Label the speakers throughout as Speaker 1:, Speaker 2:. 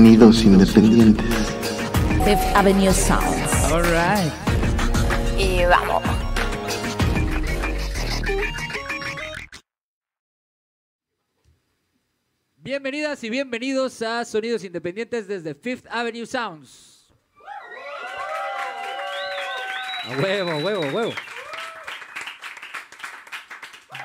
Speaker 1: Sonidos independientes.
Speaker 2: Fifth Avenue Sounds.
Speaker 3: All right.
Speaker 2: Y vamos.
Speaker 3: Bienvenidas y bienvenidos a Sonidos Independientes desde Fifth Avenue Sounds. A huevo, huevo, huevo.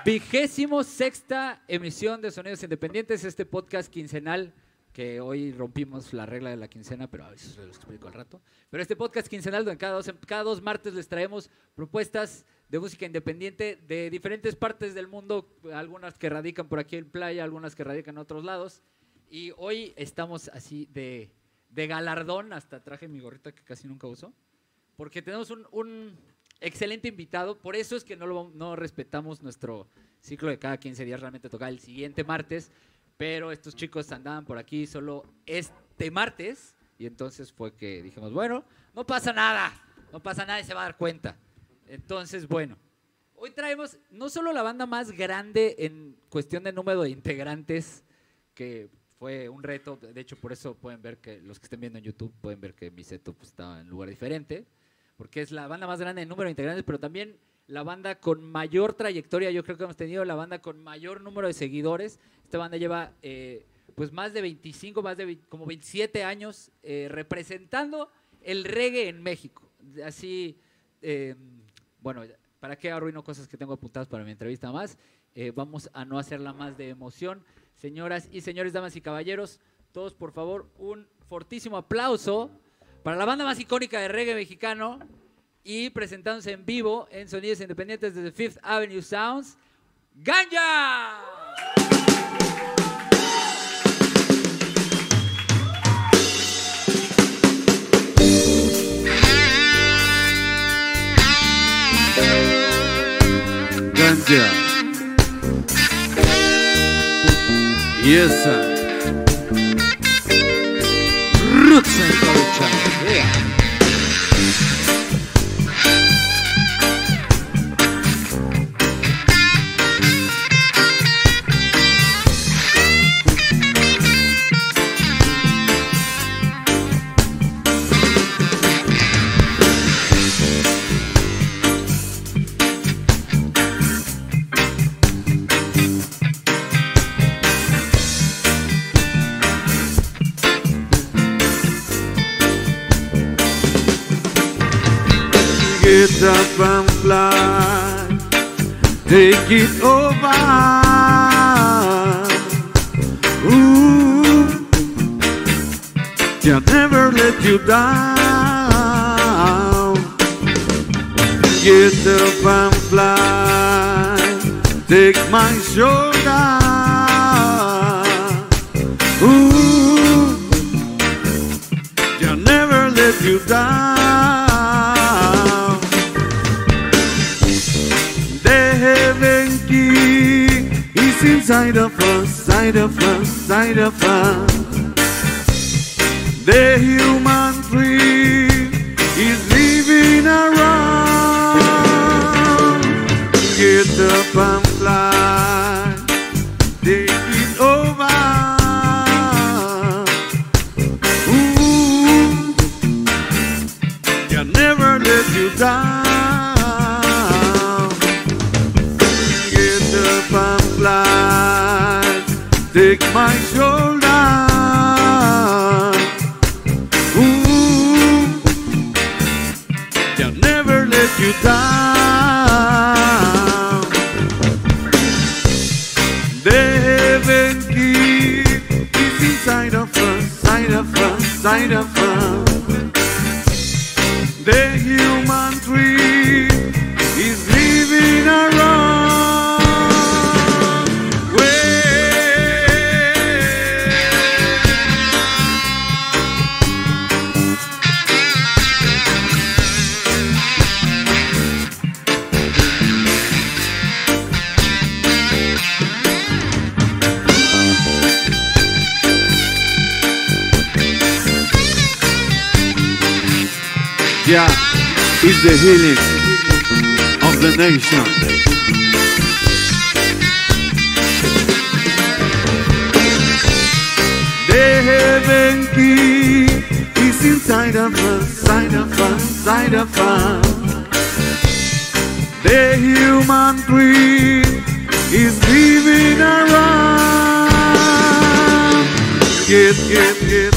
Speaker 3: Vigésimo sexta emisión de Sonidos Independientes, este podcast quincenal que hoy rompimos la regla de la quincena, pero a veces se lo explico al rato. Pero este podcast quincenal donde cada dos, cada dos martes les traemos propuestas de música independiente de diferentes partes del mundo, algunas que radican por aquí en playa, algunas que radican en otros lados. Y hoy estamos así de, de galardón, hasta traje mi gorrita que casi nunca uso, porque tenemos un, un excelente invitado, por eso es que no, lo, no respetamos nuestro ciclo de cada 15 días, realmente toca el siguiente martes, pero estos chicos andaban por aquí solo este martes, y entonces fue que dijimos, bueno, no pasa nada, no pasa nada y se va a dar cuenta. Entonces, bueno, hoy traemos no solo la banda más grande en cuestión de número de integrantes, que fue un reto, de hecho por eso pueden ver que los que estén viendo en YouTube pueden ver que mi setup estaba en lugar diferente, porque es la banda más grande en número de integrantes, pero también la banda con mayor trayectoria, yo creo que hemos tenido la banda con mayor número de seguidores. Esta banda lleva eh, pues más de 25, más de 20 como 27 años eh, representando el reggae en México. Así, eh, bueno, ¿para qué arruino cosas que tengo apuntadas para mi entrevista más? Vamos a no hacerla más de emoción. Señoras y señores, damas y caballeros, todos por favor, un fortísimo aplauso para la banda más icónica de reggae mexicano y presentándose en vivo en Sonidos Independientes desde Fifth Avenue Sounds, Ganja.
Speaker 4: Ganja. Yes. Roots and culture. Take it over. Ooh, can never let you down. Get up and fly, take my shoulder. Ooh, can never let you down. Is inside of us, side of us, side of us. The human Yeah, is the healing of the nation. The heaven whiskey is inside of us, side of us, side of us. The human queen is leaving around. Get, get, get,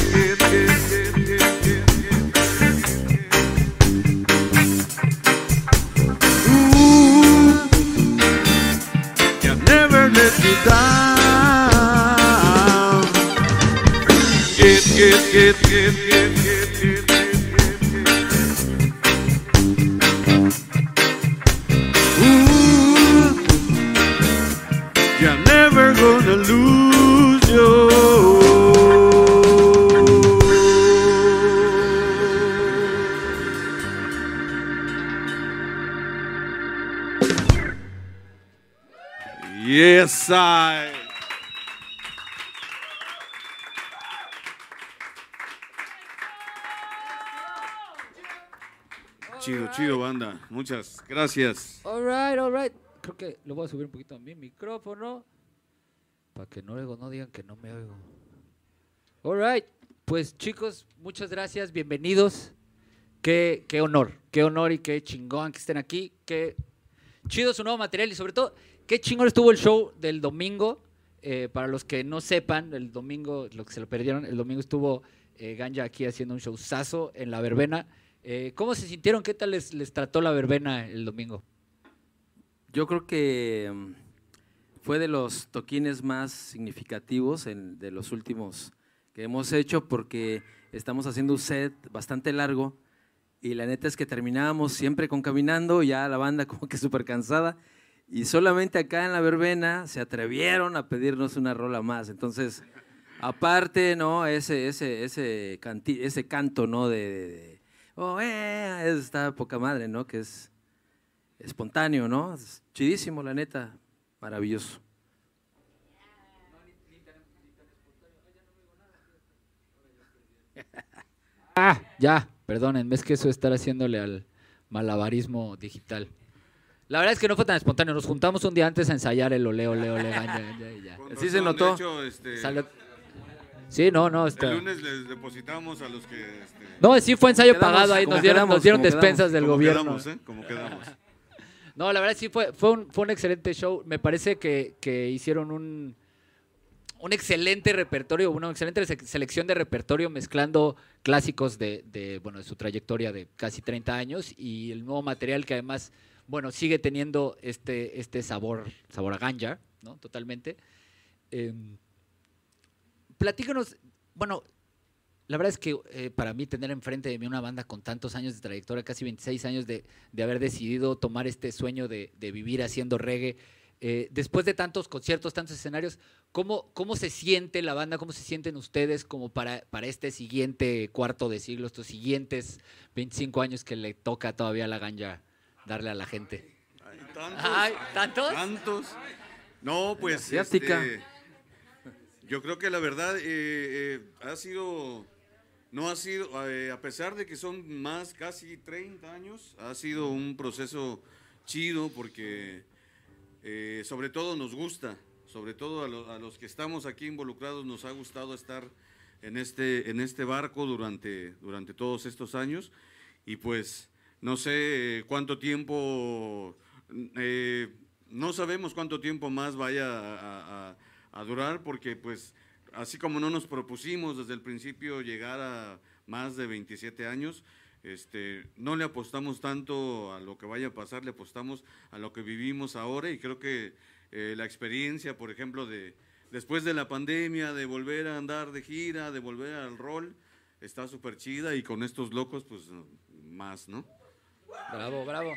Speaker 4: Get, get, Muchas gracias.
Speaker 3: All right, all right. Creo que lo voy a subir un poquito a mi micrófono. Para que no, luego no digan que no me oigo. All right. Pues chicos, muchas gracias. Bienvenidos. Qué, qué honor. Qué honor y qué chingón que estén aquí. Qué chido su nuevo material y sobre todo, qué chingón estuvo el show del domingo. Eh, para los que no sepan, el domingo, los que se lo perdieron, el domingo estuvo eh, Ganja aquí haciendo un showzazo en la verbena. Eh, ¿Cómo se sintieron? ¿Qué tal les, les trató la verbena el domingo?
Speaker 1: Yo creo que mm, fue de los toquines más significativos de los últimos que hemos hecho porque estamos haciendo un set bastante largo y la neta es que terminábamos siempre con caminando, ya la banda como que súper cansada y solamente acá en la verbena se atrevieron a pedirnos una rola más. Entonces, aparte, ¿no? Ese, ese, ese, canto, ¿no? De, oh, eh, está poca madre, ¿no? Que es espontáneo, ¿no? Es chidísimo, la neta. Maravilloso.
Speaker 3: Ah, ya, perdonen, es que eso es estar haciéndole al malabarismo digital. La verdad es que no fue tan espontáneo, nos juntamos un día antes a ensayar el ole, ole, ole, ganja, ganja, y ya.
Speaker 4: Con
Speaker 1: Sí se notó.
Speaker 4: De hecho, este,
Speaker 3: Salió- Sí, no, no, está...
Speaker 4: el lunes les depositamos a los que. este,
Speaker 3: No, sí fue ensayo
Speaker 1: Quedamos
Speaker 3: pagado ahí, nos dieron,
Speaker 1: quedamos,
Speaker 3: nos dieron despensas del
Speaker 4: como
Speaker 3: gobierno.
Speaker 4: quedamos, ¿eh? Como quedamos.
Speaker 3: No, la verdad sí fue, fue, un, fue un excelente show. Me parece que, que hicieron un, un excelente repertorio, una excelente se- selección de repertorio mezclando clásicos de, de, bueno, de su trayectoria de casi 30 años y el nuevo material que además, bueno, sigue teniendo este, este sabor, sabor a ganja, ¿no? Totalmente. Em, platícanos, bueno, la verdad es que eh, para mí tener enfrente de mí una banda con tantos años de trayectoria, casi 26 años de, de haber decidido tomar este sueño de, de vivir haciendo reggae, eh, después de tantos conciertos, tantos escenarios, ¿cómo, ¿cómo se siente la banda? ¿Cómo se sienten ustedes como para, para este siguiente cuarto de siglo, estos siguientes 25 años que le toca todavía a la ganja darle a la gente?
Speaker 4: Ay, tantos.
Speaker 3: Ay, ¿tantos?
Speaker 4: Tantos. No, pues.
Speaker 1: Asiática.
Speaker 4: este, yo creo que la verdad eh, eh, ha sido. No ha sido, eh, a pesar de que son más, casi 30 años, ha sido un proceso chido porque sobre todo nos gusta, sobre todo a, lo- a los que estamos aquí involucrados nos ha gustado estar en este, en este barco durante, durante todos estos años y pues no sé cuánto tiempo, no sabemos cuánto tiempo más vaya a- a durar porque pues así como no nos propusimos desde el principio llegar a más de 27 años, este, no le apostamos tanto a lo que vaya a pasar, le apostamos a lo que vivimos ahora y creo que eh, la experiencia, por ejemplo, de después de la pandemia, de volver a andar de gira, de volver al rol, está súper chida y con estos locos, pues más, ¿no?
Speaker 3: Bravo, bravo.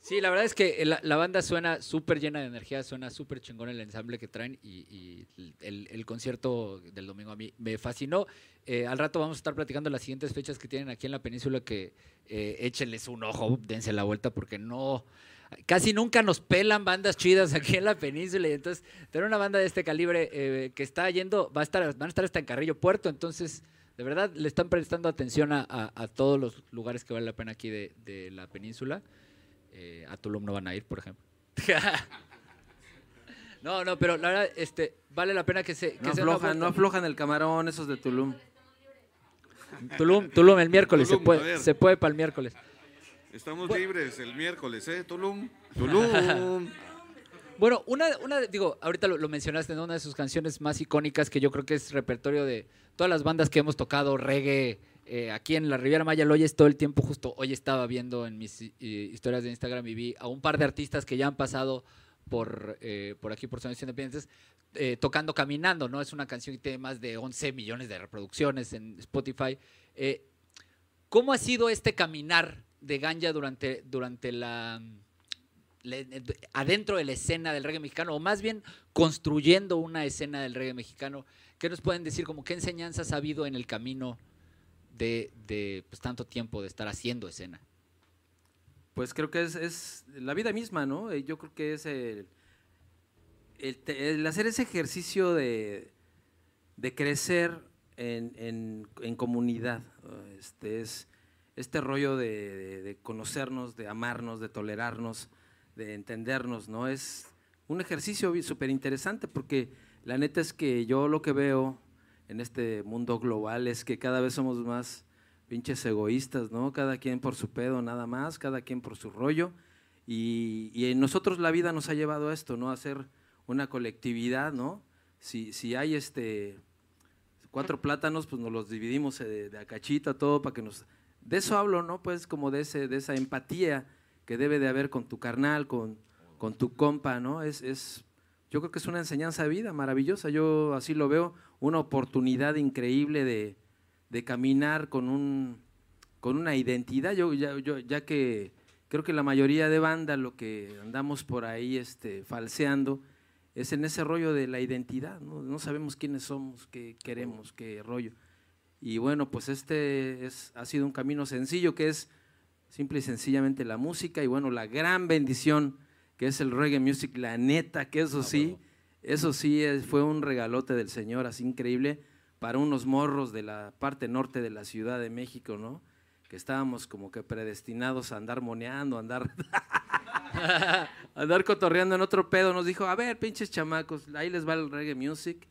Speaker 3: Sí, la verdad es que la, la banda suena súper llena de energía, suena súper chingón el ensamble que traen y, el, el concierto del domingo a mí me fascinó. Eh, al rato vamos a estar platicando las siguientes fechas que tienen aquí en la península que eh, échenles un ojo, dense la vuelta porque no... Casi nunca nos pelan bandas chidas aquí en la península y entonces tener una banda de este calibre eh, que está yendo, va a estar, van a estar hasta en Carrillo Puerto, entonces de verdad le están prestando atención a, todos los lugares que vale la pena aquí de la península. Eh, a Tulum no van a ir, por ejemplo. no, no, pero la verdad, este, vale la pena que se... Que
Speaker 1: No
Speaker 3: se
Speaker 1: aflojan, no aflojan el camarón esos de Tulum.
Speaker 3: Tulum, Tulum el miércoles,
Speaker 4: Tulum,
Speaker 3: se puede, se puede para el miércoles.
Speaker 4: Estamos libres el miércoles, ¿eh? Tulum. Tulum.
Speaker 3: Bueno, una, una digo, ahorita lo, lo mencionaste, ¿no? Una de sus canciones más icónicas que yo creo que es repertorio de todas las bandas que hemos tocado reggae eh, aquí en la Riviera Maya, lo oyes todo el tiempo. Justo hoy estaba viendo en mis eh, historias de Instagram y vi a un par de artistas que ya han pasado por, eh, por aquí, por Sonidos Independientes, eh, tocando Caminando, ¿no? Es una canción que tiene más de 11 millones de reproducciones en Spotify. ¿Cómo ha sido este caminar de Ganja durante, durante la, adentro de la escena del reggae mexicano, o más bien construyendo una escena del reggae mexicano? ¿Qué nos pueden decir? Como qué enseñanzas ha habido en el camino de, de, pues, tanto tiempo de estar haciendo escena?
Speaker 1: Pues creo que es, es la vida misma, ¿no? Eh, Yo creo que es el, el hacer ese ejercicio de, de crecer en, en- en comunidad. Este, es este rollo de, de- de conocernos, de amarnos, de tolerarnos, de entendernos, ¿no? Es un ejercicio súper interesante porque la neta es que yo lo que veo en este mundo global es que cada vez somos más pinches egoístas, ¿no? Cada quien por su pedo nada más, cada quien por su rollo. Y, y en nosotros la vida nos ha llevado a esto, ¿no? A ser una colectividad, ¿no? Si, si hay este cuatro plátanos, pues nos los dividimos eh, de, de a cachita, todo para que nos... De eso hablo, ¿no? Pues como de, ese, de esa empatía que debe de haber con tu carnal, con, con tu compa, ¿no? Es, es, yo creo que es una enseñanza de vida maravillosa, yo así lo veo, una oportunidad increíble de, de caminar con, un, con una identidad, yo, ya, yo, ya que creo que la mayoría de banda lo que andamos por ahí este, falseando es en ese rollo de la identidad, ¿no? No sabemos quiénes somos, qué queremos, qué rollo. Y bueno, pues este es, ha sido un camino sencillo que es simple y sencillamente la música y bueno, la gran bendición que es el reggae music, la neta, que eso sí, eso sí es- fue un regalote del Señor, así increíble, para unos morros de la parte norte de la Ciudad de México, ¿no? Que estábamos como que predestinados a andar moneando, a andar, a andar cotorreando en otro pedo. Nos dijo, a ver, pinches chamacos, ahí les va el reggae music,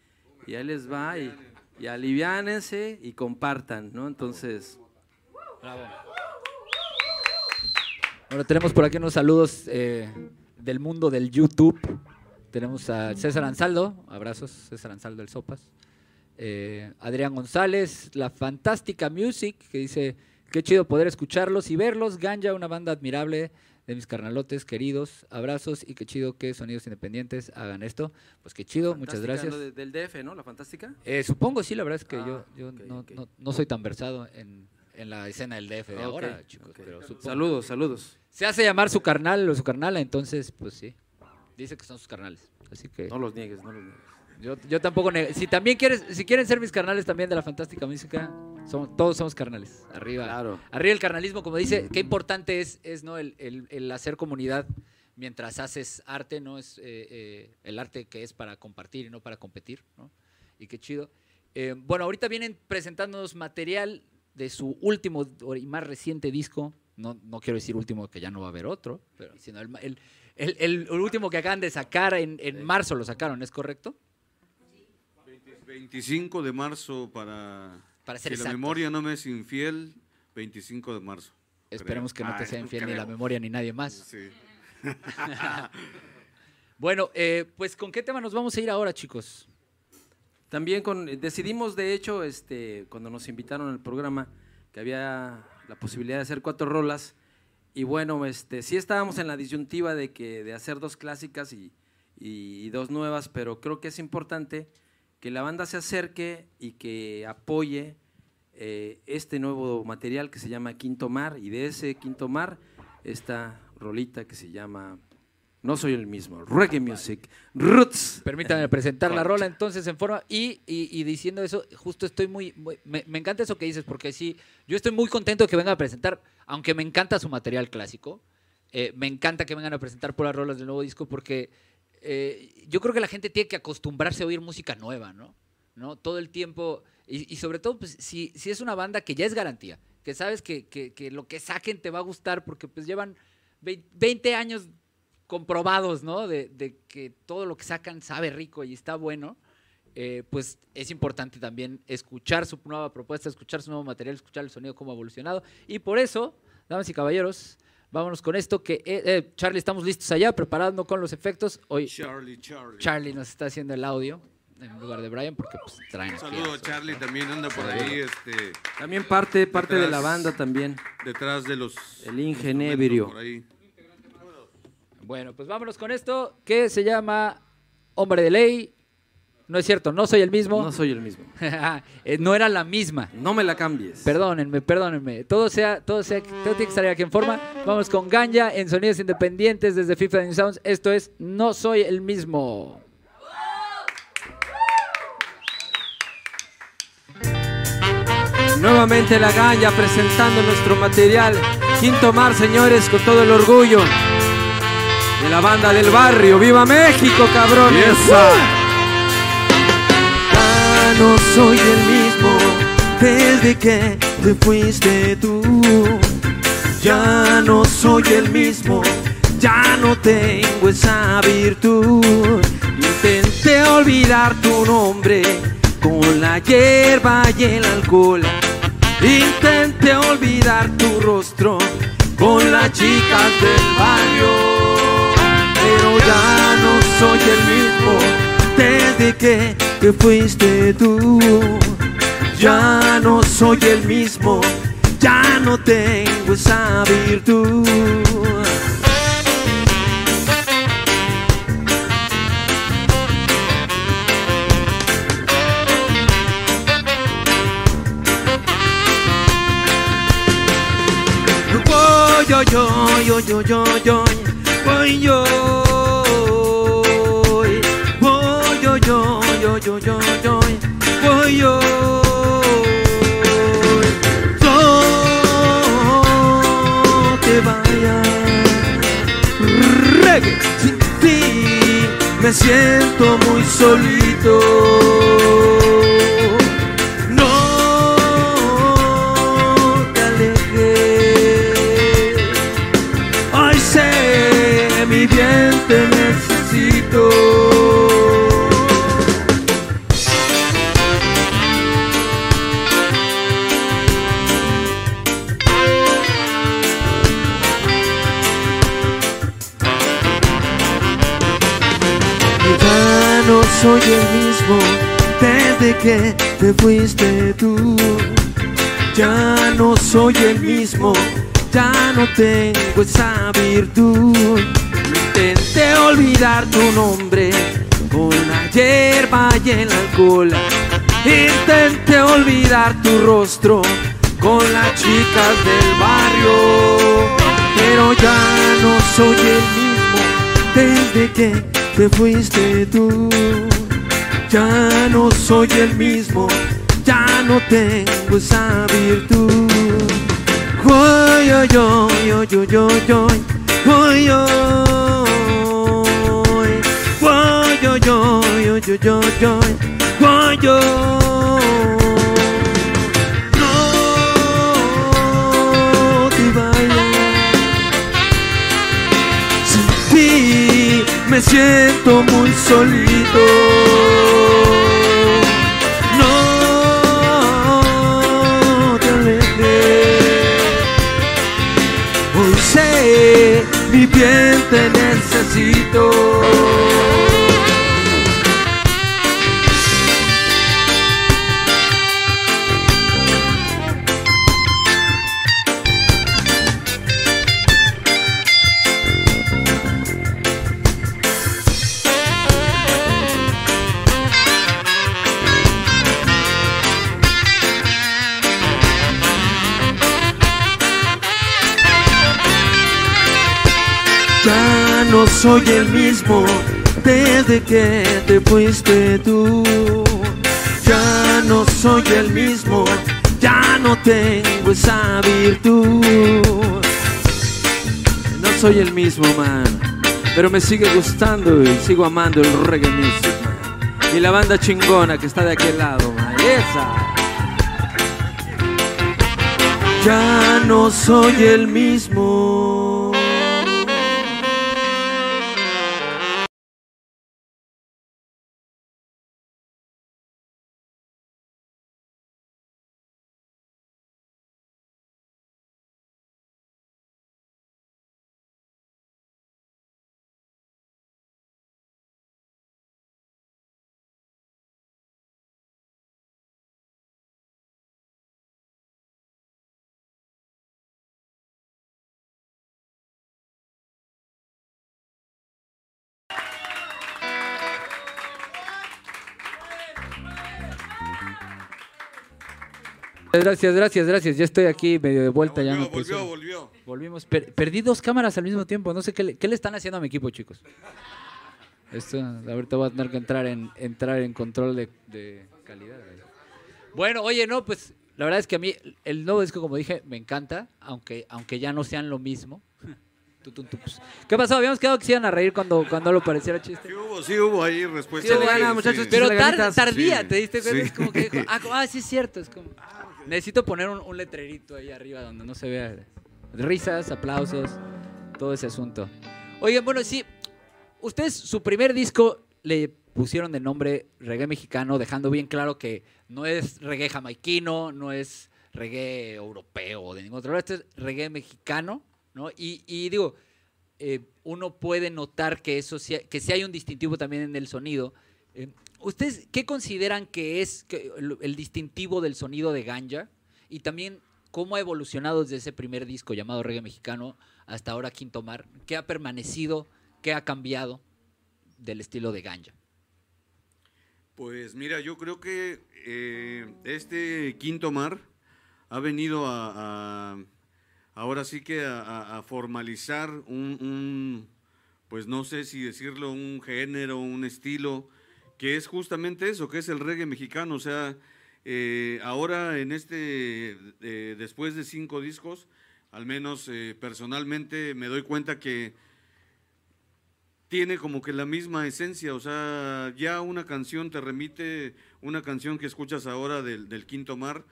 Speaker 1: y ahí les va, y, y aliviánense y compartan, ¿no? Entonces,
Speaker 3: Bueno, tenemos por aquí unos saludos eh, del mundo del YouTube. Tenemos a César Ansaldo, abrazos, César Ansaldo del Sopas. Eh, Adrián González, La Fantástica Music, que dice, qué chido poder escucharlos y verlos. Ganja, una banda admirable de mis carnalotes queridos. Abrazos y qué chido que Sonidos Independientes hagan esto. Pues qué chido, muchas gracias.
Speaker 1: lo de- del DF, ¿no? La fantástica.
Speaker 3: Eh, supongo, sí, la verdad es que
Speaker 1: Ah,
Speaker 3: yo, yo no, no- no soy tan versado en, en la escena del DF de ahora, chicos.
Speaker 1: ok.
Speaker 3: pero supongo.
Speaker 1: Saludos, saludos.
Speaker 3: Se hace llamar su carnal o su carnala, entonces, pues sí. Dice que son sus carnales. Así que
Speaker 1: No los niegues, no los niegues.
Speaker 3: yo, yo tampoco. Si también quieres, si quieren ser mis carnales también de la fantástica música, somos, todos somos carnales. Arriba.
Speaker 1: Claro.
Speaker 3: Arriba el carnalismo, como dice, qué importante es, es ¿no? el, el- el hacer comunidad mientras haces arte, ¿no? Es eh, eh, el arte que es para compartir y no para competir, ¿no? Y qué chido. Eh, bueno, ahorita vienen presentándonos material de su último y más reciente disco. No, no quiero decir último, que ya no va a haber otro, pero sino el, ma- el- el- el último que acaban de sacar en, en marzo lo sacaron, ¿es correcto?
Speaker 4: 25 de marzo para...
Speaker 3: Para ser
Speaker 4: si la memoria no me es infiel, 25 de marzo.
Speaker 3: Esperemos que no te
Speaker 4: Ay,
Speaker 3: sea infiel ni la memoria ni nadie más.
Speaker 4: Sí.
Speaker 3: Bueno, eh, pues ¿con qué tema nos vamos a ir ahora, chicos?
Speaker 1: También con, decidimos, de hecho, este, cuando nos invitaron al programa, que había la posibilidad de hacer cuatro rolas. Y bueno, este, sí estábamos en la disyuntiva de, que, de hacer dos clásicas y, dos nuevas, pero creo que es importante que la banda se acerque y que apoye eh, este nuevo material que se llama Quinto Mar. Y de ese Quinto Mar, esta rolita que se llama No Soy el Mismo, Reggae Music, Roots.
Speaker 3: Permítanme presentar la rola entonces en forma y, y- y diciendo eso, justo estoy muy, muy- me, me encanta eso que dices porque sí, yo estoy muy contento de que vengan a presentar, aunque me encanta su material clásico, eh, me encanta que vengan a presentar por las rolas del nuevo disco porque eh, yo creo que la gente tiene que acostumbrarse a oír música nueva, ¿no? ¿No? Todo el tiempo, y, y sobre todo pues, si, si es una banda que ya es garantía, que sabes que, que- que lo que saquen te va a gustar porque pues llevan vei- 20 años comprobados, ¿no? De, de que todo lo que sacan sabe rico y está bueno. eh, pues es importante también escuchar su nueva propuesta, escuchar su nuevo material, escuchar el sonido, cómo ha evolucionado. Y por eso, damas y caballeros, vámonos con esto que, eh, eh, Charlie, estamos listos allá, preparando con los efectos. Hoy
Speaker 4: Charlie, Charlie.
Speaker 3: Charlie nos está haciendo el audio en lugar de Brian porque pues traen
Speaker 4: Un saludo
Speaker 3: a
Speaker 4: Charlie, también anda por ahí este,
Speaker 5: También parte, parte de la banda también.
Speaker 4: detrás de los
Speaker 5: El
Speaker 4: instrumentos por ahí.
Speaker 3: Bueno, pues vámonos con esto que se llama Hombre de Ley. No es cierto, no soy el mismo.
Speaker 5: No soy el mismo.
Speaker 3: Eh, no era la misma.
Speaker 5: No me la cambies.
Speaker 3: Perdónenme, perdónenme. Todo sea, todo sea, todo tiene que estar aquí en forma. Vamos con Ganja en sonidos independientes desde Fifth Avenue Sounds. Esto es No soy el mismo.
Speaker 5: Nuevamente la galla presentando nuestro material. Quinto Mar, señores, con todo el orgullo de la banda del barrio. ¡Viva México, cabrones!
Speaker 1: Ya no soy el mismo desde que te fuiste tú. Ya no soy el mismo, ya no tengo esa virtud. Intenté olvidar tu nombre con la hierba y el alcohol. Intenté olvidar tu rostro con las chicas del barrio. Ya no soy el mismo desde que te fuiste tú. Ya no soy el mismo, ya no tengo esa virtud. Yo yo yo yo yo yo voy yo siento muy solito soy el mismo, ya no tengo esa virtud. Intenté olvidar tu nombre con la hierba y el alcohol. Intenté olvidar tu rostro con las chicas del barrio. Pero ya no soy el mismo desde que te fuiste tú. Ya no soy el mismo, no tengo esa virtud. Voy yo yo yo yo yo yo voy yo voy yo yo yo yo yo yo voy yo no te vayas sin ti me siento muy solito. Bien te necesito. Soy el mismo desde que te fuiste tú. Ya no soy el mismo, ya no tengo esa virtud.
Speaker 5: No soy el mismo, man. Pero me sigue gustando y sigo amando el reggae music. Y la banda chingona que está de aquel lado. Esa.
Speaker 1: Ya no soy el mismo.
Speaker 3: Gracias, gracias, gracias. Ya estoy aquí medio de vuelta. ya
Speaker 4: volvió, volvió, volvió.
Speaker 3: Volvimos. Per- perdí dos cámaras al mismo tiempo. No sé qué le, qué le están haciendo a mi equipo, chicos. Esto, ahorita voy a tener que entrar en, entrar en control de, de calidad. Bueno, oye, no, pues la verdad es que a mí el nuevo disco, como dije, me encanta, aunque, aunque ya no sean lo mismo. Pues. ¿Qué pasó? Habíamos quedado que se iban a reír cuando, cuando lo pareciera chiste.
Speaker 4: Sí hubo, sí hubo ahí respuesta.
Speaker 1: Sí,
Speaker 4: Sí,
Speaker 1: muchachos,
Speaker 3: Pero tar- tardía,
Speaker 4: Sí,
Speaker 3: ¿te diste cuenta?
Speaker 4: sí.
Speaker 3: Es como que dijo, ah, como- ah, sí es cierto. Es como, necesito poner un, un letrerito ahí arriba donde no se vea risas, aplausos, todo ese asunto. Oigan, bueno, sí, ustedes su primer disco le pusieron de nombre Reggae Mexicano, dejando bien claro que no es reggae jamaiquino, no es reggae europeo o de ningún otro lado, este es reggae mexicano, ¿no? Y, digo, eh, uno puede notar que eso sí, que sí hay un distintivo también en el sonido. ¿Ustedes qué consideran que es el, distintivo del sonido de Ganja? Y también cómo ha evolucionado desde ese primer disco llamado Reggae Mexicano hasta ahora Quinto Mar. ¿Qué ha permanecido? ¿Qué ha cambiado del estilo de Ganja?
Speaker 4: Pues mira, yo creo que eh, este quinto mar ha venido a, ahora sí que a, formalizar un, pues no sé si decirlo, un género, un estilo, que es justamente eso, que es el reggae mexicano. O sea, eh, ahora en este, eh, después de cinco discos, al menos eh, personalmente me doy cuenta que tiene como que la misma esencia, o sea, ya una canción te remite, una canción que escuchas ahora del, del Quinto Mar,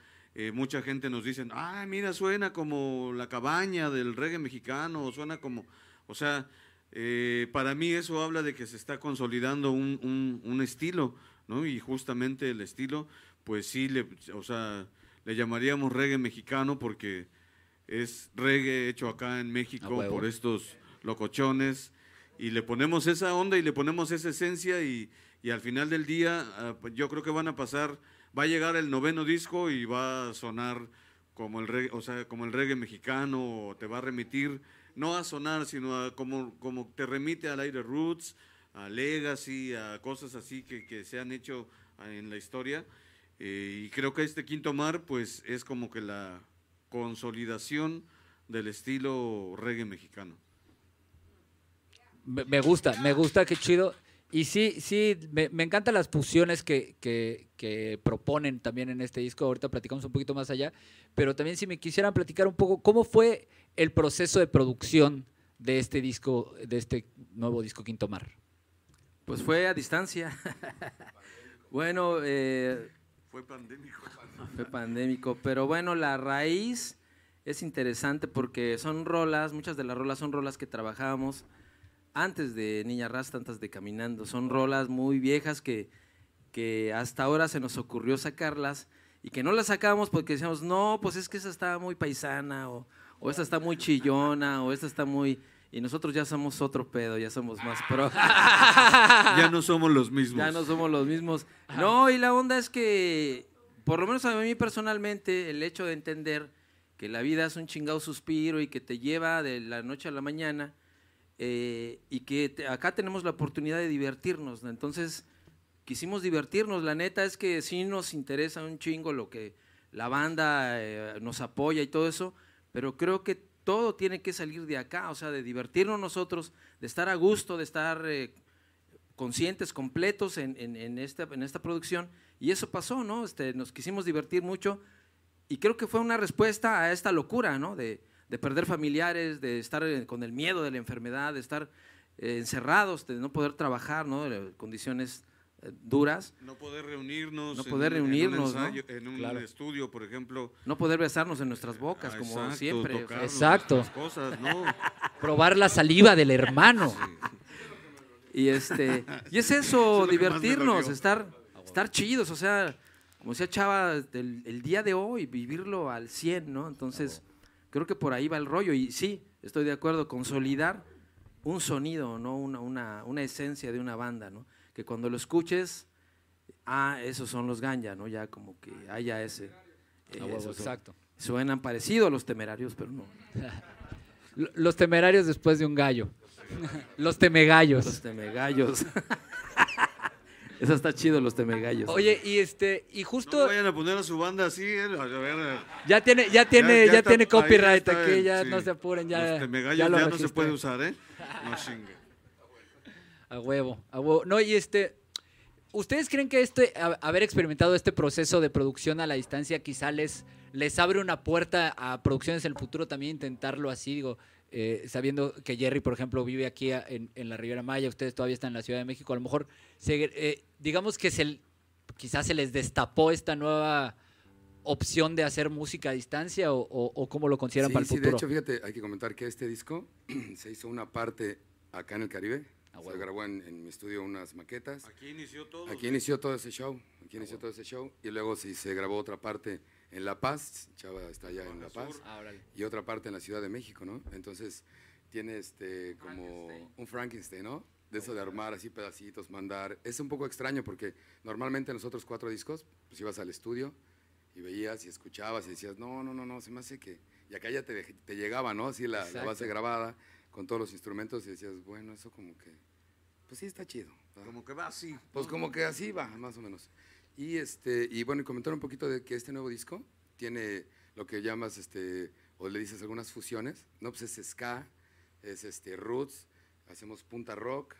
Speaker 4: mucha gente nos dice, ah, mira, suena como la cabaña del reggae mexicano, o suena como, o sea, eh, para mí eso habla de que se está consolidando un, un- un estilo, ¿no? Y justamente el estilo, pues sí, le, o sea, le llamaríamos reggae mexicano porque es reggae hecho acá en México por estos locochones y le ponemos esa onda y le ponemos esa esencia y, y al final del día ah, pues yo creo que van a pasar, va a llegar el noveno disco y va a sonar como el reggae, o sea, como el reggae mexicano, o te va a remitir, no a sonar, sino como, como te remite al aire roots, a legacy, a cosas así que, que se han hecho en la historia. Eh, y creo que este quinto mar, pues, es como que la consolidación del estilo reggae mexicano.
Speaker 3: Me, me gusta, me gusta, qué chido. Y sí, sí, me, me encantan las fusiones que, que- que proponen también en este disco. Ahorita platicamos un poquito más allá. Pero también si me quisieran platicar un poco, ¿cómo fue el proceso de producción de este disco, de este nuevo disco Quinto Mar?
Speaker 1: Pues fue a distancia. bueno, eh,
Speaker 4: Fue pandémico.
Speaker 1: fue pandémico, pero bueno, la raíz es interesante porque son rolas, muchas de las rolas son rolas que trabajábamos antes de Niña Rasta, antes de Caminando. Son rolas muy viejas que, que hasta ahora se nos ocurrió sacarlas y que no las sacábamos porque decíamos, no, pues es que esa está muy paisana o, o esta está muy chillona o esta está muy... Y nosotros ya somos otro pedo, ya somos más pro.
Speaker 4: Ya no somos los mismos.
Speaker 1: Ya no somos los mismos. No, y la onda es que, por lo menos a mí personalmente, el hecho de entender que la vida es un chingado suspiro y que te lleva de la noche a la mañana eh, y que te- acá tenemos la oportunidad de divertirnos. ¿no? Entonces, quisimos divertirnos. La neta es que sí nos interesa un chingo lo que la banda eh, nos apoya y todo eso, pero creo que todo tiene que salir de acá, o sea, de divertirnos nosotros, de estar a gusto, de estar eh, conscientes, completos en, en- esta, en esta producción. Y eso pasó, ¿no? Este, nos quisimos divertir mucho y creo que fue una respuesta a esta locura, ¿no? De, de perder familiares, de estar eh, con el miedo de la enfermedad, de estar eh, encerrados, de no poder trabajar, ¿no? De condiciones duras,
Speaker 4: No poder reunirnos.
Speaker 1: No
Speaker 4: en
Speaker 1: poder
Speaker 4: un- en un
Speaker 1: reunirnos, ¿no?
Speaker 4: En un
Speaker 3: Claro.
Speaker 4: estudio, por ejemplo.
Speaker 1: no poder besarnos en nuestras bocas,
Speaker 4: Ah,
Speaker 1: como
Speaker 4: exacto,
Speaker 1: siempre.
Speaker 4: tocarnos,
Speaker 3: Exacto.
Speaker 4: Cosas, ¿no?
Speaker 3: Probar la saliva del hermano.
Speaker 1: Y este, y es eso, divertirnos, estar, estar chidos, o sea, como decía Chava, el, el día de hoy, vivirlo al 100, ¿no? Entonces, creo que por ahí va el rollo. Y sí, estoy de acuerdo, consolidar un sonido, ¿no? Una, una, una esencia de una banda, ¿no? Que cuando lo escuches, ah, esos son los ganja, ¿no? Ya como que haya ese. eh, son-
Speaker 3: exacto.
Speaker 1: Suenan parecido a los temerarios, pero no.
Speaker 3: Los temerarios después de un gallo. Los temegallos.
Speaker 1: Los temegallos. Eso está chido, los temegallos.
Speaker 3: Oye, y este, y justo
Speaker 6: vayan a poner a su banda así, eh, a ver,
Speaker 3: ya tiene, ya tiene, ya,
Speaker 6: está-
Speaker 3: tiene copyright aquí,
Speaker 6: el-
Speaker 3: ya
Speaker 6: sí.
Speaker 3: no se apuren, ya.
Speaker 6: Los temegallos
Speaker 3: ya
Speaker 6: no se puede usar, ¿eh? No chingue.
Speaker 3: A huevo, a huevo. No, y este, ¿ustedes creen que este, a- haber experimentado este proceso de producción a la distancia quizá les, les abre una puerta a producciones en el futuro también intentarlo así? Digo, eh, sabiendo que Jerry, por ejemplo, vive aquí a- en, en la Riviera Maya, ustedes todavía están en la Ciudad de México, a lo mejor, se- eh, digamos que se, quizás se les destapó esta nueva opción de hacer música a distancia o, o- o cómo lo consideran
Speaker 7: Sí,
Speaker 3: para el
Speaker 7: sí,
Speaker 3: futuro.
Speaker 7: de hecho, fíjate, hay que comentar que este disco se hizo una parte acá en el Caribe.
Speaker 3: Ah,
Speaker 7: se grabó en, en mi estudio unas maquetas.
Speaker 6: Aquí inició todo.
Speaker 7: Aquí inició todo ese show. Aquí inició todo ese show. Y luego sí se grabó otra parte en La Paz. Chava está allá en La Paz.
Speaker 3: Ah.
Speaker 7: Y otra parte en la Ciudad de México, ¿no? Entonces tiene este como un Frankenstein, ¿no? De eso de armar así pedacitos, mandar. Es un poco extraño porque normalmente en los otros cuatro discos, pues ibas al estudio y veías y escuchabas y decías, no, no, no, no, se me hace que... Y acá ya te, te llegaba, ¿no? Así la, base grabada con todos los instrumentos y decías, bueno, eso como que... Pues sí, está chido. ¿verdad?
Speaker 6: Como que va así.
Speaker 7: Pues como que así va, más o menos. Y este, y bueno, y comentar un poquito de que este nuevo disco tiene lo que llamas este, o le dices algunas fusiones, no, pues es ska, es este roots, hacemos punta rock,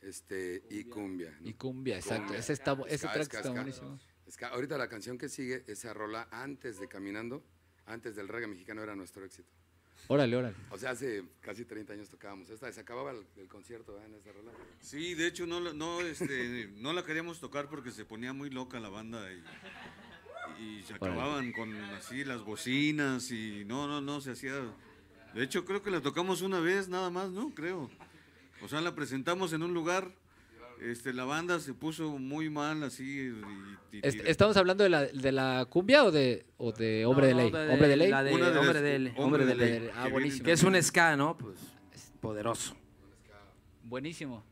Speaker 7: este, y cumbia. ¿no?
Speaker 3: Y cumbia, exacto.
Speaker 7: Cumbia.
Speaker 3: Ese, está, ese
Speaker 7: Ska,
Speaker 3: track
Speaker 7: ska,
Speaker 3: está
Speaker 7: ska.
Speaker 3: buenísimo.
Speaker 7: Ska. Ahorita la canción que sigue, esa rola antes de Caminando, antes del reggae mexicano era nuestro éxito.
Speaker 3: Órale, órale.
Speaker 7: O sea, hace casi 30 años tocábamos. Esta se acababa el, el concierto ¿verdad? en esa rola.
Speaker 6: Sí, de hecho no, la- no, este, no la queríamos tocar porque se ponía muy loca la banda y, y se
Speaker 3: Órale.
Speaker 6: acababan con así las bocinas y no, no, no, se hacía... De hecho creo que la tocamos una vez nada más, ¿no? Creo. O sea, la presentamos en un lugar, este, la banda se puso muy mal así y... y-
Speaker 3: Est-
Speaker 6: y-
Speaker 3: ¿Estamos hablando de la, de la cumbia o de, o de Hombre de
Speaker 1: No,
Speaker 3: Ley?
Speaker 1: no,
Speaker 3: ¿Hombre de Ley?
Speaker 1: La de
Speaker 6: Una de
Speaker 1: Hombre
Speaker 6: las-
Speaker 1: de Ley.
Speaker 6: Hombre
Speaker 1: Hombre
Speaker 6: de
Speaker 1: de
Speaker 6: Ley.
Speaker 1: Ley.
Speaker 3: Ah,
Speaker 6: que
Speaker 3: buenísimo.
Speaker 1: Que es un ska, ¿no? Pues es poderoso.
Speaker 3: Buenísimo.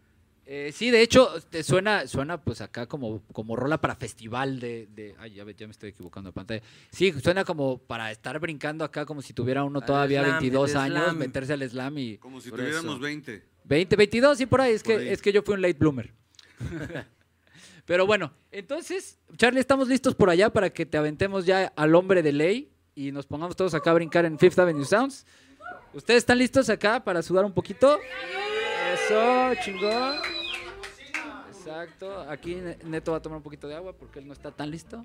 Speaker 3: Eh, sí, de hecho, te suena, suena pues acá como, como rola para festival de, de- Ay, ya, me estoy equivocando de pantalla. Sí, suena como para estar brincando acá como si tuviera uno todavía
Speaker 1: slam,
Speaker 3: 22
Speaker 1: el
Speaker 3: años,
Speaker 1: slam.
Speaker 3: meterse al slam y...
Speaker 6: Como si tuviéramos
Speaker 1: eso.
Speaker 6: 20.
Speaker 3: 20, 22, sí, por ahí. Es,
Speaker 6: Por
Speaker 3: que,
Speaker 6: ahí.
Speaker 3: es que yo fui un late bloomer. Pero bueno, entonces, Charlie, estamos listos por allá para que te aventemos ya al hombre de ley y nos pongamos todos acá a brincar en Fifth Avenue Sounds. ¿Ustedes están listos acá para sudar un poquito? Eso, chingón. Exacto. Aquí Ne- Neto va a tomar un poquito de agua porque él no está tan listo.
Speaker 6: No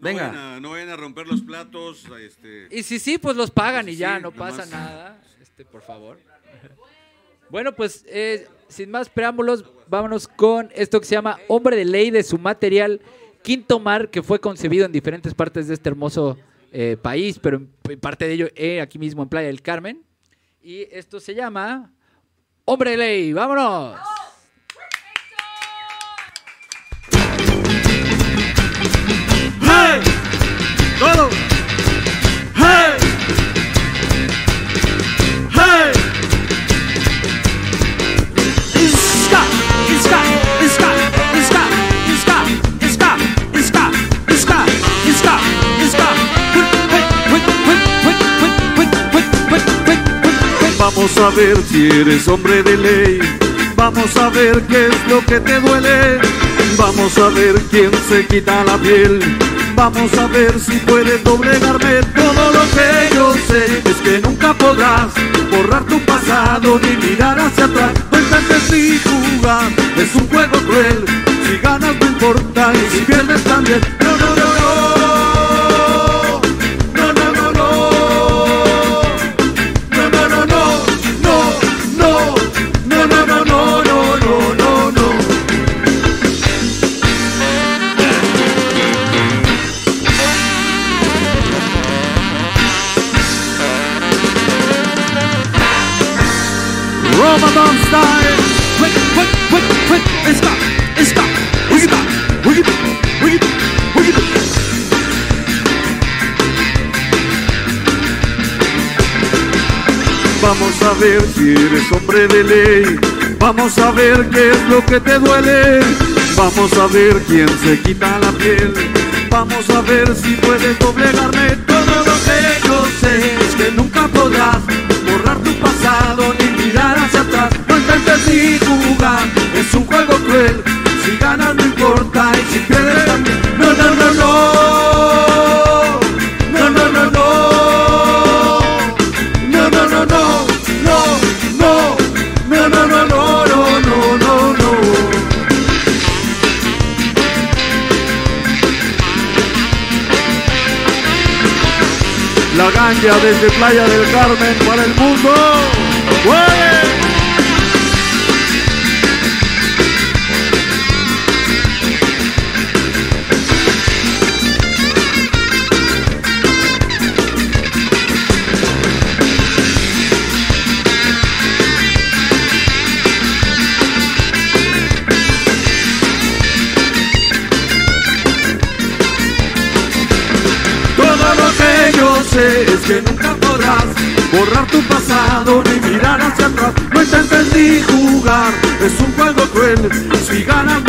Speaker 1: Venga.
Speaker 6: vayan a- no vayan a romper los platos, este...
Speaker 3: Y si sí, pues los pagan y
Speaker 6: Sí,
Speaker 3: ya, no pasa
Speaker 6: nomás.
Speaker 3: nada. Este, por favor. Bueno, pues eh, sin más preámbulos, vámonos con esto que se llama Hombre de Ley de su material Quinto Mar, que fue concebido en diferentes partes de este hermoso eh, país, pero en, parte de ello eh, aquí mismo en Playa del Carmen. Y esto se llama Hombre de Ley. ¡Vámonos!
Speaker 4: ¡Hey! ¡Todo! Vamos a ver si eres hombre de ley. Vamos a ver qué es lo que te duele. Vamos a ver quién se quita la piel. Vamos a ver si puedes doblegarme. Todo lo que yo sé es que nunca podrás borrar tu pasado ni mirar hacia atrás. Intentes ni jugar, es un juego cruel. Si ganas no importa y si pierdes también. No, no, no. Ver si eres hombre de ley. Vamos a ver qué es lo que te duele. Vamos a ver quién se quita la piel. Vamos a ver si puedes doblegarme. Todo lo que yo sé es que nunca podrás borrar tu pasado ni mirar hacia atrás. No intentes ni jugar, es un juego cruel. Si
Speaker 8: ganas no importa y si pierdes también. No, no, no, no. Desde Playa del Carmen para el mundo. Que nunca podrás borrar tu pasado ni mirar hacia atrás. No intentes ni jugar, es un juego cruel. Si ganas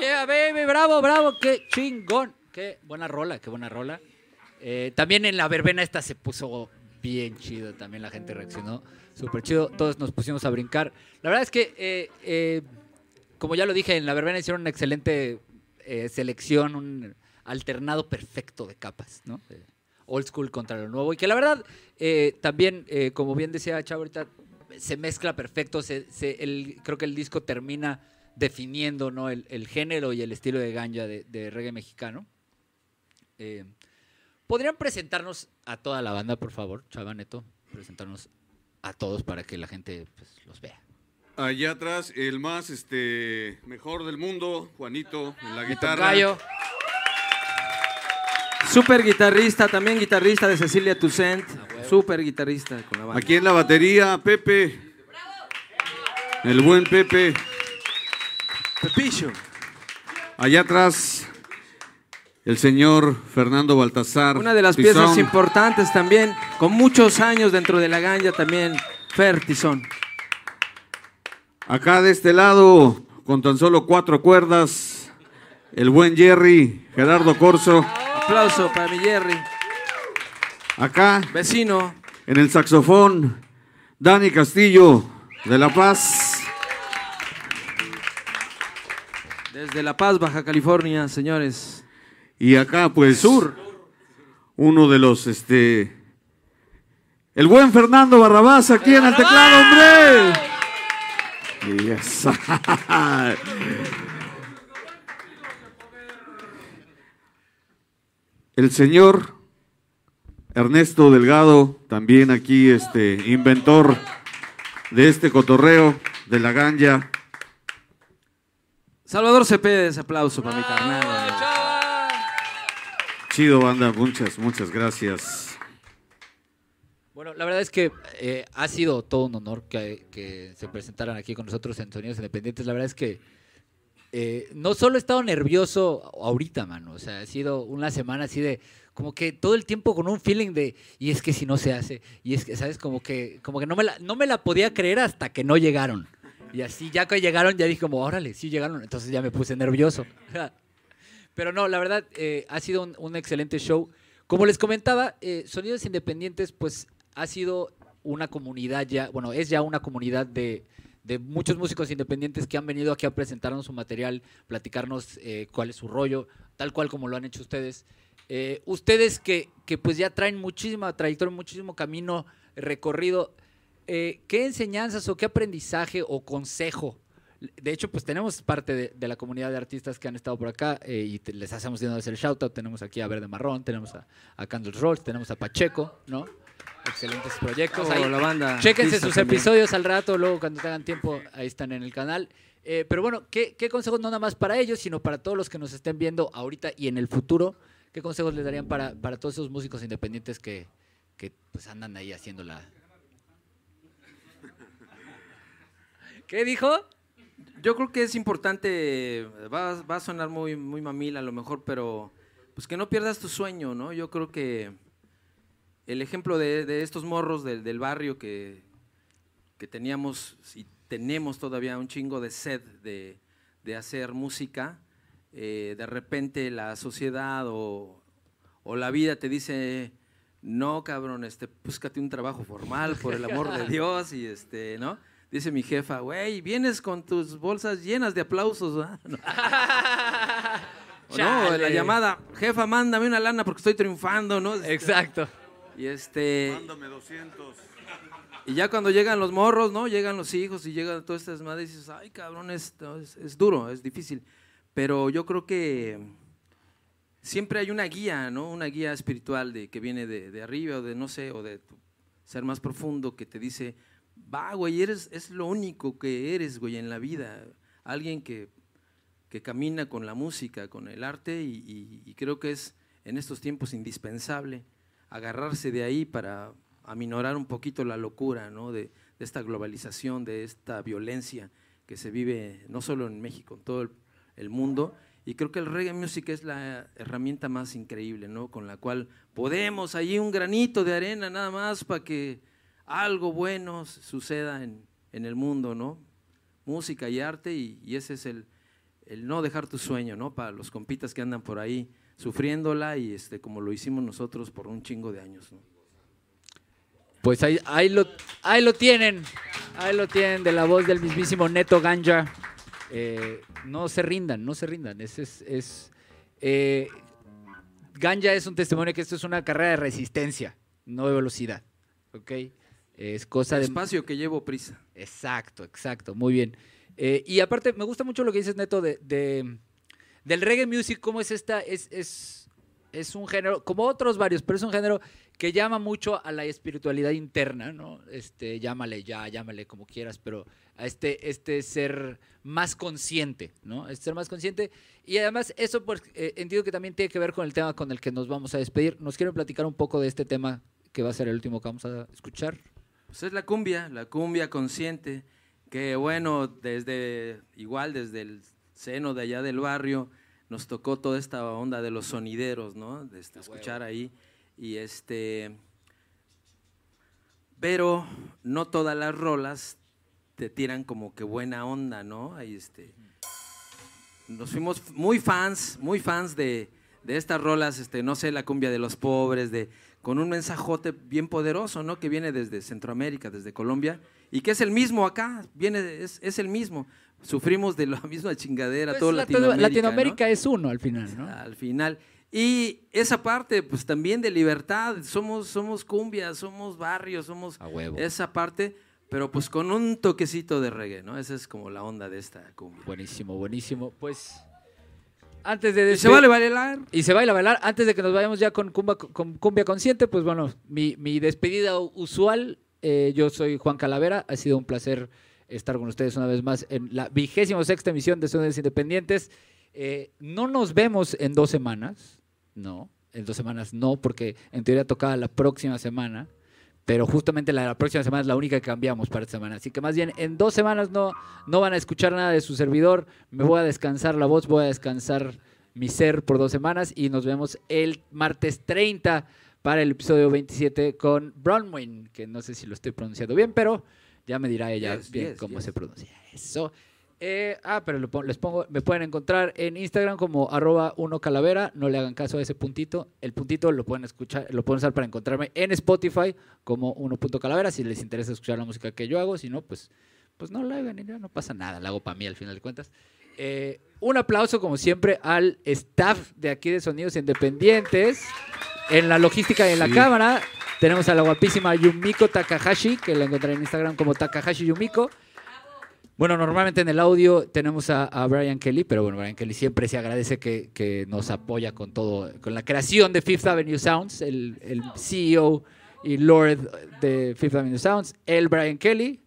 Speaker 4: yeah.
Speaker 3: Baby, bravo, bravo, qué chingón. Qué buena rola, qué buena rola. Eh, también en la verbena esta se puso bien chido, también la gente reaccionó súper chido, todos nos pusimos a brincar. La verdad es que, eh, eh, como ya lo dije, en la verbena hicieron una excelente selección, un alternado perfecto de capas, ¿no? Old school contra lo nuevo. Y que la verdad, también, como bien decía Chavo se mezcla perfecto. se- se- el- creo que el disco termina definiendo ¿no? el, el género y el estilo de ganja de, de reggae mexicano. Eh, ¿Podrían presentarnos a toda la banda, por favor, Chava Neto? Presentarnos a todos para que la gente pues, los vea.
Speaker 4: Allá atrás, el más este mejor del mundo, Juanito, en la guitarra.
Speaker 3: Gallo.
Speaker 1: Super guitarrista, también guitarrista de Cecilia Toussaint. Super guitarrista con la banda.
Speaker 4: Aquí en la batería, Pepe. El buen Pepe.
Speaker 1: Pepillo.
Speaker 4: Allá atrás, el señor Fernando Baltasar.
Speaker 1: Una de las
Speaker 4: Tizón.
Speaker 1: piezas importantes también, con muchos años dentro de la ganja también, Fer Tizón.
Speaker 4: Acá de este lado, con tan solo cuatro cuerdas, el buen Jerry, Gerardo Corso.
Speaker 1: Aplauso para mi Jerry.
Speaker 4: Acá,
Speaker 1: Vecino.
Speaker 4: en el saxofón, Dani Castillo, de La Paz.
Speaker 1: Desde La Paz, Baja California, señores.
Speaker 4: Y acá, pues,
Speaker 1: Sur.
Speaker 4: uno de los, este... El buen Fernando Barrabás aquí en el teclado, hombre. Yes. El señor Ernesto Delgado, también aquí, este, inventor de este cotorreo de la ganja.
Speaker 1: Salvador Cepeda, aplauso para mi carnal.
Speaker 4: Chido, banda, muchas, muchas gracias.
Speaker 3: Bueno, la verdad es que eh, ha sido todo un honor que, que se presentaran aquí con nosotros en Sonidos Independientes. La verdad es que eh, no solo he estado nervioso ahorita, mano. O sea, ha sido una semana así de, como que todo el tiempo con un feeling de, y es que si no se hace, y es que, ¿sabes? Como que, como que no, me la, no me la podía creer hasta que no llegaron. Y así, ya que llegaron, ya dije como, órale, sí llegaron. Entonces ya me puse nervioso. Pero no, la verdad, eh, ha sido un, excelente show. Como les comentaba, eh, Sonidos Independientes, pues ha sido una comunidad ya, bueno, es ya una comunidad de, de muchos músicos independientes que han venido aquí a presentarnos su material, platicarnos eh, cuál es su rollo, tal cual como lo han hecho ustedes. Ustedes que, que pues ya traen muchísima trayectoria, muchísimo camino recorrido, eh, ¿qué enseñanzas o qué aprendizaje o consejo? De hecho, pues tenemos parte de, de la comunidad de artistas que han estado por acá eh, y te- les hacemos el shout out. Tenemos aquí a Verde Marrón, tenemos a, a Candles Rolls, tenemos a Pacheco, ¿no? Excelentes proyectos.
Speaker 1: Bravo,
Speaker 3: Ahí,
Speaker 1: la banda.
Speaker 3: Chéquense sus
Speaker 1: también.
Speaker 3: episodios al rato, luego cuando tengan tiempo, ahí están en el canal. Eh, pero bueno, ¿qué, qué consejos no nada más para ellos, sino para todos los que nos estén viendo ahorita y en el futuro? ¿Qué consejos les darían para, para todos esos músicos independientes que, que pues andan ahí haciendo la... ¿Qué dijo?
Speaker 1: Yo creo que es importante, va, va a sonar muy, muy mamila a lo mejor, pero pues que no pierdas tu sueño, ¿no? Yo creo que el ejemplo de, de estos morros del, del barrio que, que teníamos y tenemos todavía un chingo de sed de, de hacer música, eh, de repente la sociedad o, o la vida te dice, no cabrón, este, búscate un trabajo formal, por el amor de Dios, y este, ¿no? Dice mi jefa, güey, vienes con tus bolsas llenas de aplausos. No. La llamada, jefa, mándame una lana porque estoy triunfando, ¿no?
Speaker 3: Exacto.
Speaker 1: Y este,
Speaker 4: Mándame 200.
Speaker 1: y ya cuando llegan los morros, ¿no? Llegan los hijos y llegan todas estas madres y dices, ay, cabrón, esto es, es duro, es difícil. Pero yo creo que siempre hay una guía, ¿no? Una guía espiritual de, que viene de, de arriba o de, no sé, o de tu ser más profundo que te dice, va, güey, eres, es lo único que eres, güey, en la vida. Alguien que, que camina con la música, con el arte y, creo que es en estos tiempos indispensable agarrarse de ahí para aminorar un poquito la locura ¿no? de, esta globalización, de esta violencia que se vive no solo en México, en todo el, el mundo. Y creo que el reggae music es la herramienta más increíble, ¿no? Con la cual podemos ahí un granito de arena nada más para que algo bueno suceda en, en el mundo, ¿no? Música y arte y, y ese es el, el no dejar tu sueño, ¿no? Para los compitas que andan por ahí sufriéndola y este como lo hicimos nosotros por un chingo de años, ¿no?
Speaker 3: Pues ahí, ahí, lo, ahí lo tienen, ahí lo tienen de la voz del mismísimo Neto Ganja. Eh, no se rindan, no se rindan. Es, es, es, eh, Ganja es un testimonio que esto es una carrera de resistencia, no de velocidad. ¿Ok? Es cosa de...
Speaker 1: Espacio que llevo prisa.
Speaker 3: Exacto, exacto, muy bien. Eh, y aparte, me gusta mucho lo que dices, Neto, de, de- del reggae music, cómo es esta, es, es, es un género, como otros varios, pero es un género que llama mucho a la espiritualidad interna, ¿no? Este, llámale ya, llámale como quieras, pero a este, este ser más consciente, ¿no? Este ser más consciente. Y además, eso pues, eh, entiendo que también tiene que ver con el tema con el que nos vamos a despedir. ¿Nos quieren platicar un poco de este tema que va a ser el último que vamos a escuchar?
Speaker 1: Pues es la cumbia, la cumbia consciente, que bueno, desde igual desde el seno de allá del barrio nos tocó toda esta onda de los sonideros, ¿no? De este, escuchar ahí y este pero no todas las rolas te tiran como que buena onda, ¿no? Ahí este nos fuimos muy fans, muy fans de, de estas rolas, este, no sé, la cumbia de los pobres, de, con un mensajote bien poderoso, ¿no? Que viene desde Centroamérica, desde Colombia, y que es el mismo acá, viene, es, es el mismo. Sufrimos de la misma chingadera,
Speaker 3: Pues
Speaker 1: todo
Speaker 3: Latino-
Speaker 1: Latinoamérica. ¿no?
Speaker 3: Latinoamérica es uno al final, ¿no?
Speaker 1: Al final. Y esa parte, pues también de libertad, somos, somos cumbia, somos barrio, somos
Speaker 3: A huevo.
Speaker 1: esa parte, pero pues con un toquecito de reggae, ¿no? Esa es como la onda de esta cumbia.
Speaker 3: Buenísimo, buenísimo. Pues antes de
Speaker 1: Y se vale bailar.
Speaker 3: y se baila a bailar. Antes de que nos vayamos ya con Cumbia, con cumbia Consciente, pues bueno, mi, mi despedida usual. eh, yo soy Juan Calavera. Ha sido un placer estar con ustedes una vez más en la vigésima sexta emisión de Sonidos Independientes. Eh, no nos vemos en dos semanas. No, en dos semanas no, porque en teoría tocaba la próxima semana. Pero justamente la, la próxima semana es la única que cambiamos para esta semana. Así que más bien en dos semanas no, no van a escuchar nada de su servidor. Me voy a descansar la voz, voy a descansar mi ser por dos semanas y nos vemos el martes 30 para el episodio 27 con Bronwyn, que no sé si lo estoy pronunciando bien, pero ya me dirá ella
Speaker 1: Yes,
Speaker 3: bien
Speaker 1: yes,
Speaker 3: cómo
Speaker 1: yes.
Speaker 3: se pronuncia eso. Eh, ah, pero lo les pongo, me pueden encontrar en Instagram como arroba uno calavera, no le hagan caso a ese puntito, el puntito lo pueden escuchar, lo pueden usar para encontrarme en Spotify como uno punto calavera, si les interesa escuchar la música que yo hago, si no, pues, pues no la hagan y ya no pasa nada, la hago para mí al final de cuentas. Eh, un aplauso como siempre al staff de aquí de Sonidos Independientes, en la logística y en la cámara, tenemos a la guapísima Yumiko Takahashi, que la encontraré en Instagram como Takahashi Yumiko. Bueno, normalmente en el audio tenemos a, a Brian Kelly, pero bueno, Brian Kelly siempre se agradece que, que nos apoya con todo, con la creación de Fifth Avenue Sounds, el, el CEO y Lord de Fifth Avenue Sounds, el Brian Kelly.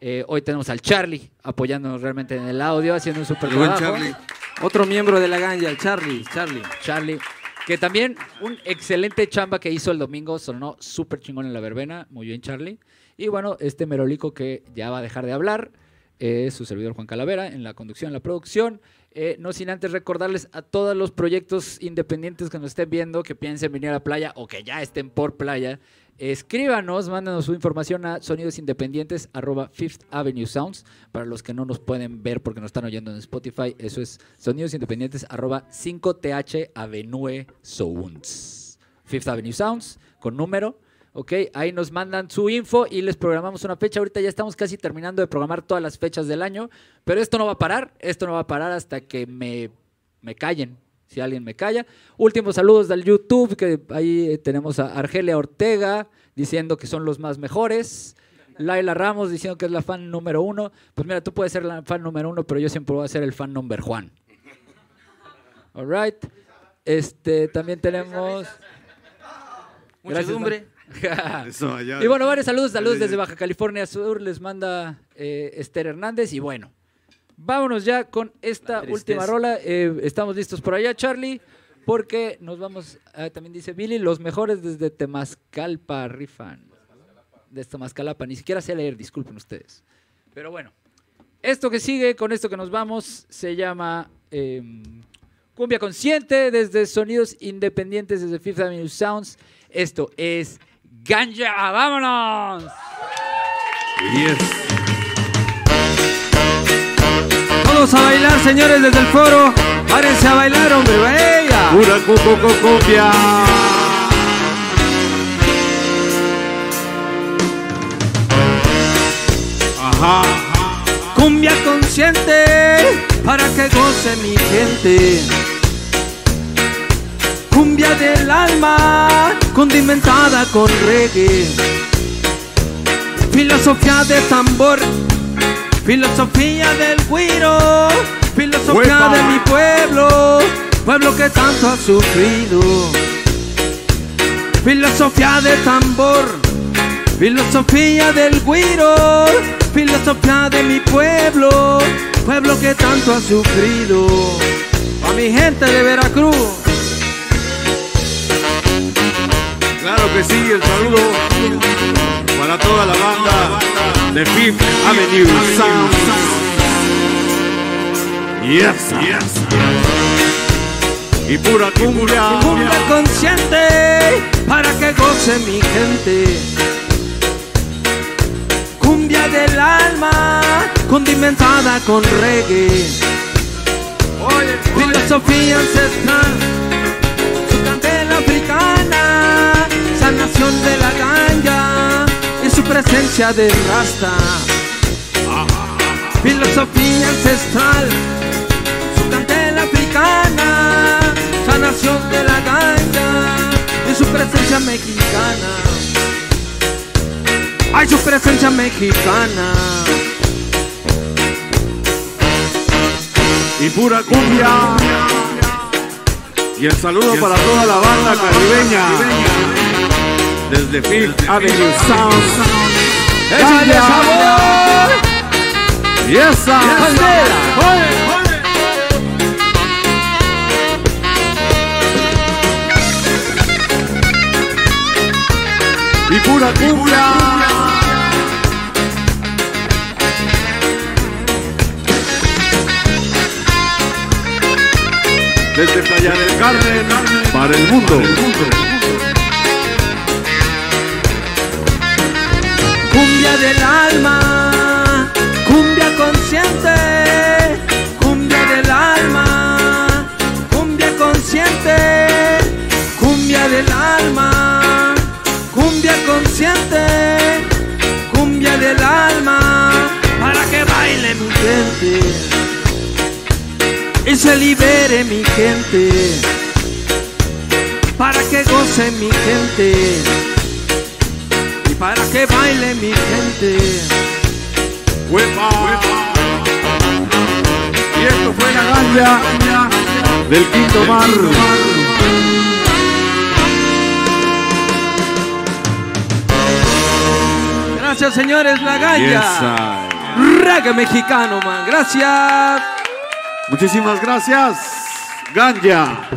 Speaker 3: Eh, hoy tenemos al Charlie apoyándonos realmente en el audio, haciendo un super trabajo.
Speaker 4: Charlie.
Speaker 9: Otro miembro de la ganja, el Charlie, Charlie.
Speaker 3: Charlie. Que también un excelente chamba que hizo el domingo, sonó súper chingón en la verbena. Muy bien, Charlie. Y bueno, este merolico que ya va a dejar de hablar, es su servidor Juan Calavera, en la conducción, en la producción. Eh, no sin antes recordarles a todos los proyectos independientes que nos estén viendo, que piensen venir a la playa o que ya estén por playa, escríbanos, mándanos su información a sonidosindependientes arroba Fifth Avenue Sounds. Para los que no nos pueden ver porque nos están oyendo en Spotify, eso es sonidosindependientes arroba 5TH Avenue Sounds. Fifth Avenue Sounds, con número. Ok, ahí nos mandan su info y les programamos una fecha. Ahorita ya estamos casi terminando de programar todas las fechas del año, pero esto no va a parar, esto no va a parar hasta que me, me callen. Si alguien me calla. Últimos saludos del YouTube, que ahí eh, tenemos a Argelia Ortega diciendo que son los más mejores. Laila Ramos diciendo que es la fan número uno. Pues mira, tú puedes ser la fan número uno, pero yo siempre voy a ser el fan number Juan. All right. Este, también tenemos...
Speaker 9: Muchedumbre.
Speaker 4: Eso, allá.
Speaker 3: Y bueno, varios saludos, saludos desde. Baja California Sur, les manda eh, Esther Hernández. Y bueno, vámonos ya con esta última rola. Eh, estamos listos por allá, Charlie, porque nos vamos, ah, también dice Billy, los mejores desde Temazcalpa rifan. Desde Temazcalapa, ni siquiera sé leer, disculpen ustedes. Pero bueno, esto que sigue, con esto que nos vamos, se llama em, Cumbia Consciente desde Sonidos Independientes desde Fifth Avenue Sounds. Esto es Ganja, vámonos.
Speaker 4: Yes.
Speaker 1: Todos a bailar, señores, desde el foro. Párense a bailar, hombre, vaya.
Speaker 4: Pura coco copia. Ajá.
Speaker 1: Cumbia consciente para que goce mi gente. Cumbia del alma condimentada con reggae. Filosofía de tambor, filosofía del guiro, filosofía
Speaker 4: ¡Uepa!
Speaker 1: de mi pueblo, pueblo que tanto ha sufrido. Filosofía de tambor, Filosofía del guiro, filosofía de mi pueblo, pueblo que tanto ha sufrido. A mi gente de Veracruz,
Speaker 4: que sí, el saludo para toda la banda de Fifth Avenue Sound. Yes, yes. Y pura cumbia.
Speaker 1: cumbia consciente para que goce mi gente. Cumbia del alma condimentada con reggae. Filosofía ancestral, sanación de la ganja y su presencia de rasta. Filosofía ancestral, su candela africana, sanación de la ganja y su presencia mexicana. Ay, su presencia mexicana.
Speaker 4: y pura cumbia. Y el saludo para toda la banda caribeña desde Fifth Avenue Sound.
Speaker 1: ¡Échale sabor!
Speaker 4: Y esa y pura cumbia. Desde Playa del Carmen para el mundo.
Speaker 1: Cumbia consciente, cumbia del alma, cumbia consciente, cumbia del alma, cumbia consciente, cumbia del alma, para que baile mi gente y se libere mi gente, para que goce mi gente que baile mi gente.
Speaker 4: ¡Huepa! Y esto fue la ganja del quinto mar.
Speaker 1: Gracias, señores, la ganja.
Speaker 4: Yes,
Speaker 1: Reggae mexicano, man. Gracias.
Speaker 4: Muchísimas gracias. Ganja.